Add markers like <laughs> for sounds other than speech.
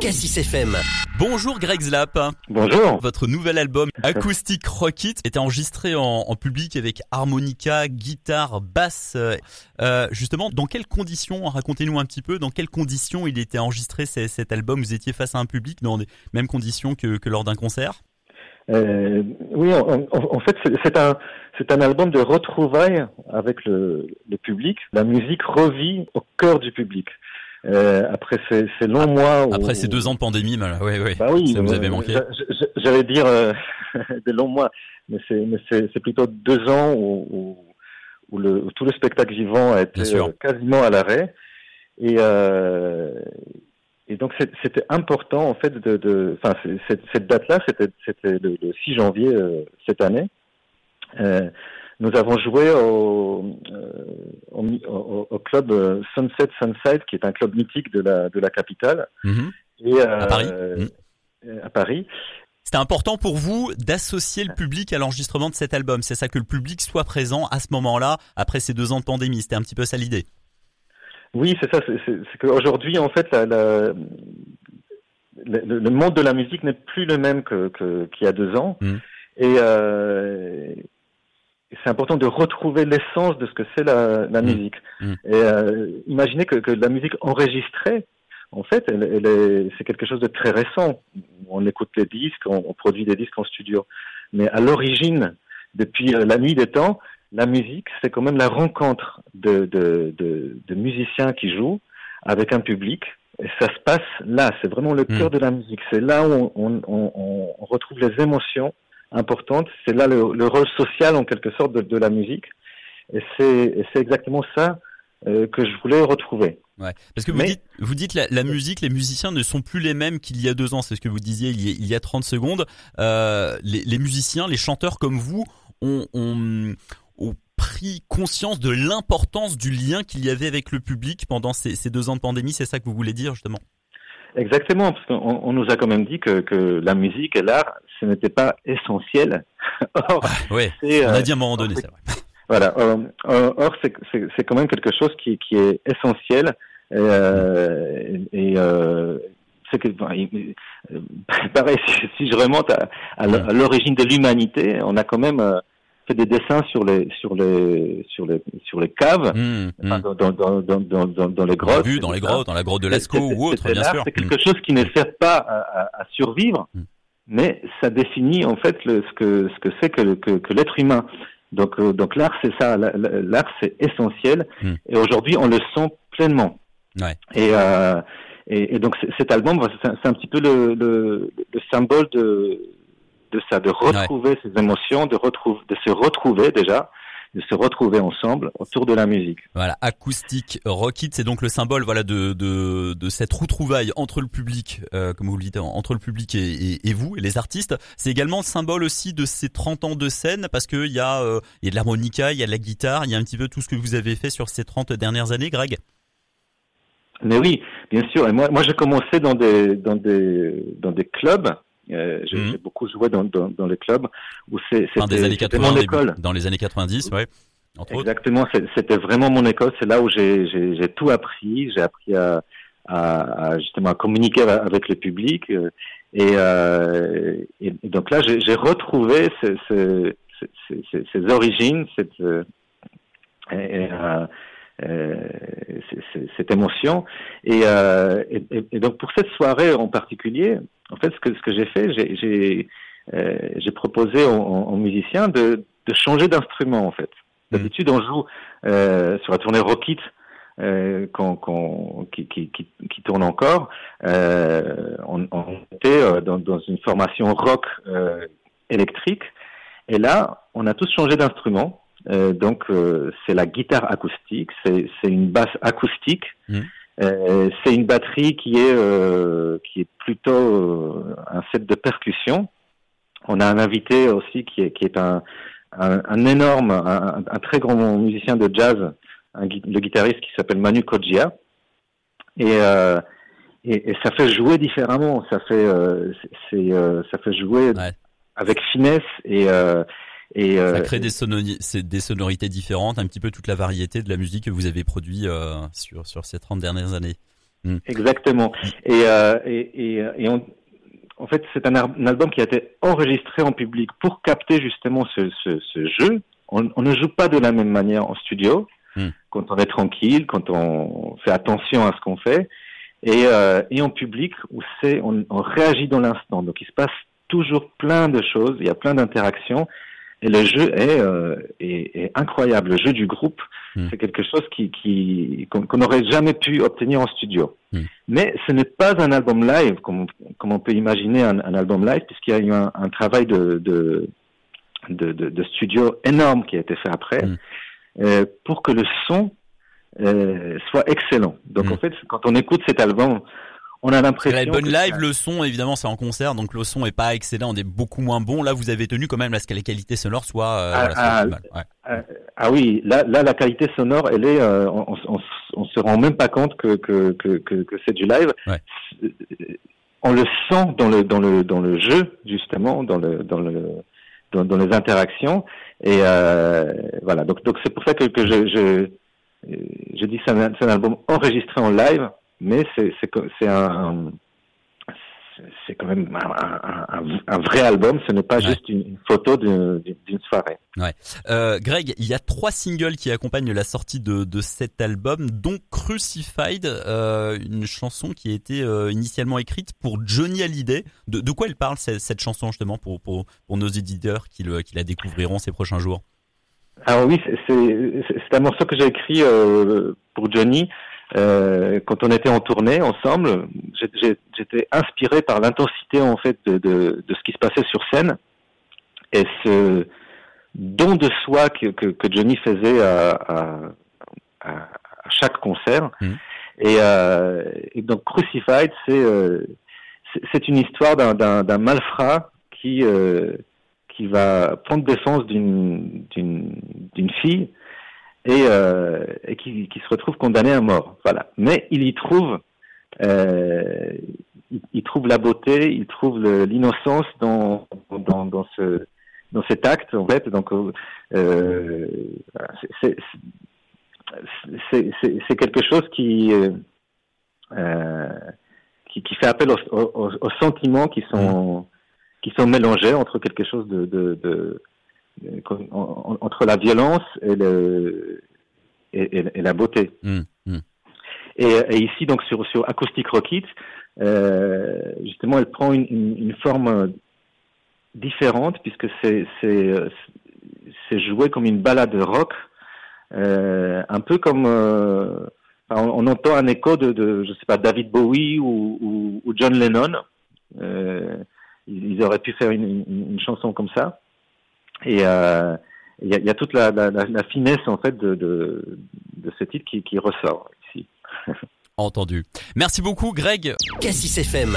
Cassis FM. Bonjour Greg Zlap. Bonjour. Votre nouvel album <laughs> Acoustic Rock It était enregistré en, en, public avec harmonica, guitare, basse. Euh, justement, dans quelles conditions, racontez-nous un petit peu, dans quelles conditions il était enregistré cet album? Vous étiez face à un public dans les mêmes conditions que, que lors d'un concert? Euh, oui, en, en, fait, c'est un c'est un album de retrouvailles avec le, le, public. La musique revit au cœur du public. Euh, après ces, ces longs mois. Après ces deux ans de pandémie, bah, oui, oui, bah oui, ça vous avait manqué. J'allais dire euh, <laughs> des longs mois, mais c'est plutôt deux ans où, où, où, le, où tout le spectacle vivant a été euh, quasiment à l'arrêt. Et, euh, et donc c'était important en fait de, de enfin cette, cette date-là, c'était le, le, 6 janvier euh, cette année. Euh, nous avons joué au, euh, au, au, club euh, Sunset Sunside, qui est un club mythique de la, de la capitale. Mhm. Et, à Paris. Mhm. À Paris. C'était important pour vous d'associer le public à l'enregistrement de cet album. C'est ça que le public soit présent à ce moment-là, après ces deux ans de pandémie. C'était un petit peu ça l'idée. Oui, c'est ça. C'est qu'aujourd'hui, en fait, la, la, le, le, monde de la musique n'est plus le même que qu'il y a deux ans. Mmh. Et, euh, c'est important de retrouver l'essence de ce que c'est la, la, mmh. musique. Mmh. Et euh, imaginez que, que, la musique enregistrée, en fait, elle, elle c'est quelque chose de très récent. On écoute les disques, on, on produit des disques en studio. Mais à l'origine, depuis euh, la nuit des temps, la musique, c'est quand même la rencontre de, de, de, de, musiciens qui jouent avec un public. Et ça se passe là, c'est vraiment le cœur mmh. de la musique. C'est là où on, on, on, retrouve les émotions importante. C'est là le, le, rôle social en quelque sorte de, de la musique. Et c'est exactement ça euh, que je voulais retrouver. Ouais. Parce que vous dites, vous dites la, la, musique, les musiciens ne sont plus les mêmes qu'il y a deux ans. C'est ce que vous disiez il y a, il y a 30 secondes. Euh, les, les, musiciens, les chanteurs comme vous ont, ont, ont pris conscience de l'importance du lien qu'il y avait avec le public pendant ces, ces deux ans de pandémie. C'est ça que vous voulez dire justement? Exactement, parce qu'on on nous a quand même dit que, que la musique et l'art, ce n'était pas essentiel. <laughs> Or, ah, oui, on a dit à un moment donné, c'est vrai. <laughs> Voilà, or, or c'est quand même quelque chose qui, qui est essentiel. Euh, et euh, c'est que, <laughs> pareil, si, si, je remonte à, à l'origine de l'humanité, on a quand même euh, fait des dessins sur les sur les sur les sur les caves, mmh, mmh. dans, dans, dans, dans, les grottes. Vu dans les grottes, dans la grotte de Lascaux ou autre, bien sûr. C'est quelque mmh. chose qui ne sert pas à, à, à survivre, mais ça définit en fait le, ce que ce que c'est que, que, que l'être humain. Donc euh, donc l'art c'est ça, l'art c'est essentiel et aujourd'hui on le sent pleinement. Ouais. Et, euh, et, et donc cet album c'est un petit peu le, le, le symbole de de ça, de retrouver ouais. ses émotions, de, retrouver, de se retrouver déjà, de se retrouver ensemble autour de la musique. Voilà, acoustique rock it, c'est donc le symbole voilà de de, de cette retrouvaille entre le public, euh, comme vous le dites, entre le public et, et, et vous et les artistes. C'est également le symbole aussi de ces 30 ans de scène parce que il y a euh, il y a de l'harmonica, il y a de la guitare, il y a un petit peu tout ce que vous avez fait sur ces 30 dernières années, Greg? Mais oui, bien sûr. Et moi, moi, j'ai commencé dans des dans des dans des clubs euh, j'ai mmh. beaucoup joué dans, dans, dans, les clubs où c'est c'était mon école. Dans les années 90, ouais. Exactement, c'était vraiment mon école. C'est là où j'ai tout appris. J'ai appris à, à, à, justement à communiquer avec le public. Euh, et, euh, et, donc là, j'ai retrouvé ce, ce, ce, ces origines, cette, euh, et, euh, euh, cette émotion. Et, et, et, donc pour cette soirée en particulier, en fait, ce que ce que j'ai fait, j'ai euh, proposé aux, aux, musiciens de, de changer d'instrument en fait. Mmh. D'habitude, on joue euh, sur la tournée Rockit. Euh, qu'on, qui, qui, qui, qui, tourne encore, euh, on, on, était dans, dans, une formation rock électrique, et là, on a tous changé d'instrument. Euh, donc euh, c'est la guitare acoustique, c'est une basse acoustique, mmh. Euh, c'est une batterie qui est euh, qui est plutôt euh, un set de percussion. On a un invité aussi qui est qui est un un, un énorme, un, un, très grand musicien de jazz, un, le guitariste qui s'appelle Manu Kodjia. Et, et, et ça fait jouer différemment, ça fait c'est ça fait jouer ouais. avec finesse et et euh, ça crée des, sonori des sonorités différentes, un petit peu toute la variété de la musique que vous avez produit euh, sur sur ces 30 dernières années. Mm. Exactement. Et, euh, et, et, et on, en fait, c'est un, un, album qui a été enregistré en public pour capter justement ce, ce, ce jeu. On, on, ne joue pas de la même manière en studio, mm. quand on est tranquille, quand on fait attention à ce qu'on fait, et, euh, et en public où c'est on, on réagit dans l'instant. Donc il se passe toujours plein de choses, il y a plein d'interactions. Et le jeu est, euh, est, est, incroyable. Le jeu du groupe, hmm. c'est quelque chose qui qui qu'on n'aurait jamais pu obtenir en studio. Hmm. Mais ce n'est pas un album live comme, comme on peut imaginer un, un album live, puisqu'il y a eu un, un travail de de, de, de, de, studio énorme qui a été fait après, hmm. euh, pour que le son euh, soit excellent. Donc en fait, quand on écoute cet album, on a l'impression. La bonne live, le son, évidemment, c'est en concert, donc le son est pas excellent, on est beaucoup moins bon. Là, vous avez tenu quand même à ce que la qualité sonore soit. Euh, ah, ah, ouais. ah, oui, là, là, la qualité sonore, elle est, euh, on, on, on, se rend même pas compte que que que, que, que c'est du live. Ouais. On le sent dans le dans le dans le jeu justement, dans le dans le dans, dans les interactions et euh, voilà. Donc donc c'est pour ça que que je je je dis c'est un, un album enregistré en live mais c'est un c'est quand même un, un, un, vrai album, ce n'est pas ouais. juste une, photo d'une soirée. Ouais. Euh, Greg, il y a trois singles qui accompagnent la sortie de, de cet album, dont Crucified, euh, une chanson qui a été euh, initialement écrite pour Johnny Hallyday. De, de quoi elle parle cette, cette, chanson justement pour, pour, pour nos éditeurs qui, le, qui la découvriront ces prochains jours? Alors oui, c'est un morceau que j'ai écrit pour Johnny. Euh, quand on était en tournée ensemble, j'étais inspiré par l'intensité en fait de, de, de, ce qui se passait sur scène et ce don de soi que, que, que Johnny faisait à, à, à, chaque concert. Mmh. Et, euh, et, donc Crucified, c'est euh, c'est une histoire d'un malfrat qui euh, qui va prendre défense d'une d'une fille et, euh, et qui, qui, se retrouve condamné à mort. Voilà. Mais il y trouve, euh, il, il, trouve la beauté, il trouve l'innocence dans, dans, dans, ce dans cet acte en fait. Donc euh, c'est c'est quelque chose qui euh, qui, qui, fait appel aux, aux, aux, sentiments qui sont qui sont mélangés entre quelque chose de, de, de entre la violence et, le, et, et, et la beauté. Mmh, mmh. Et, ici, donc sur, sur Acoustic Rocket, euh, justement, elle prend une, une, une forme différente puisque c'est joué comme une balade rock, euh, un peu comme euh, on, on, entend un écho de, de, je sais pas David Bowie ou, ou, ou John Lennon. Ils, auraient pu faire une chanson comme ça. Et euh, il y, a, y, a, toute la, la, la, finesse en fait de, de, de ce titre qui, qui ressort ici. <laughs> Entendu. Merci beaucoup, Greg. Cassis FM.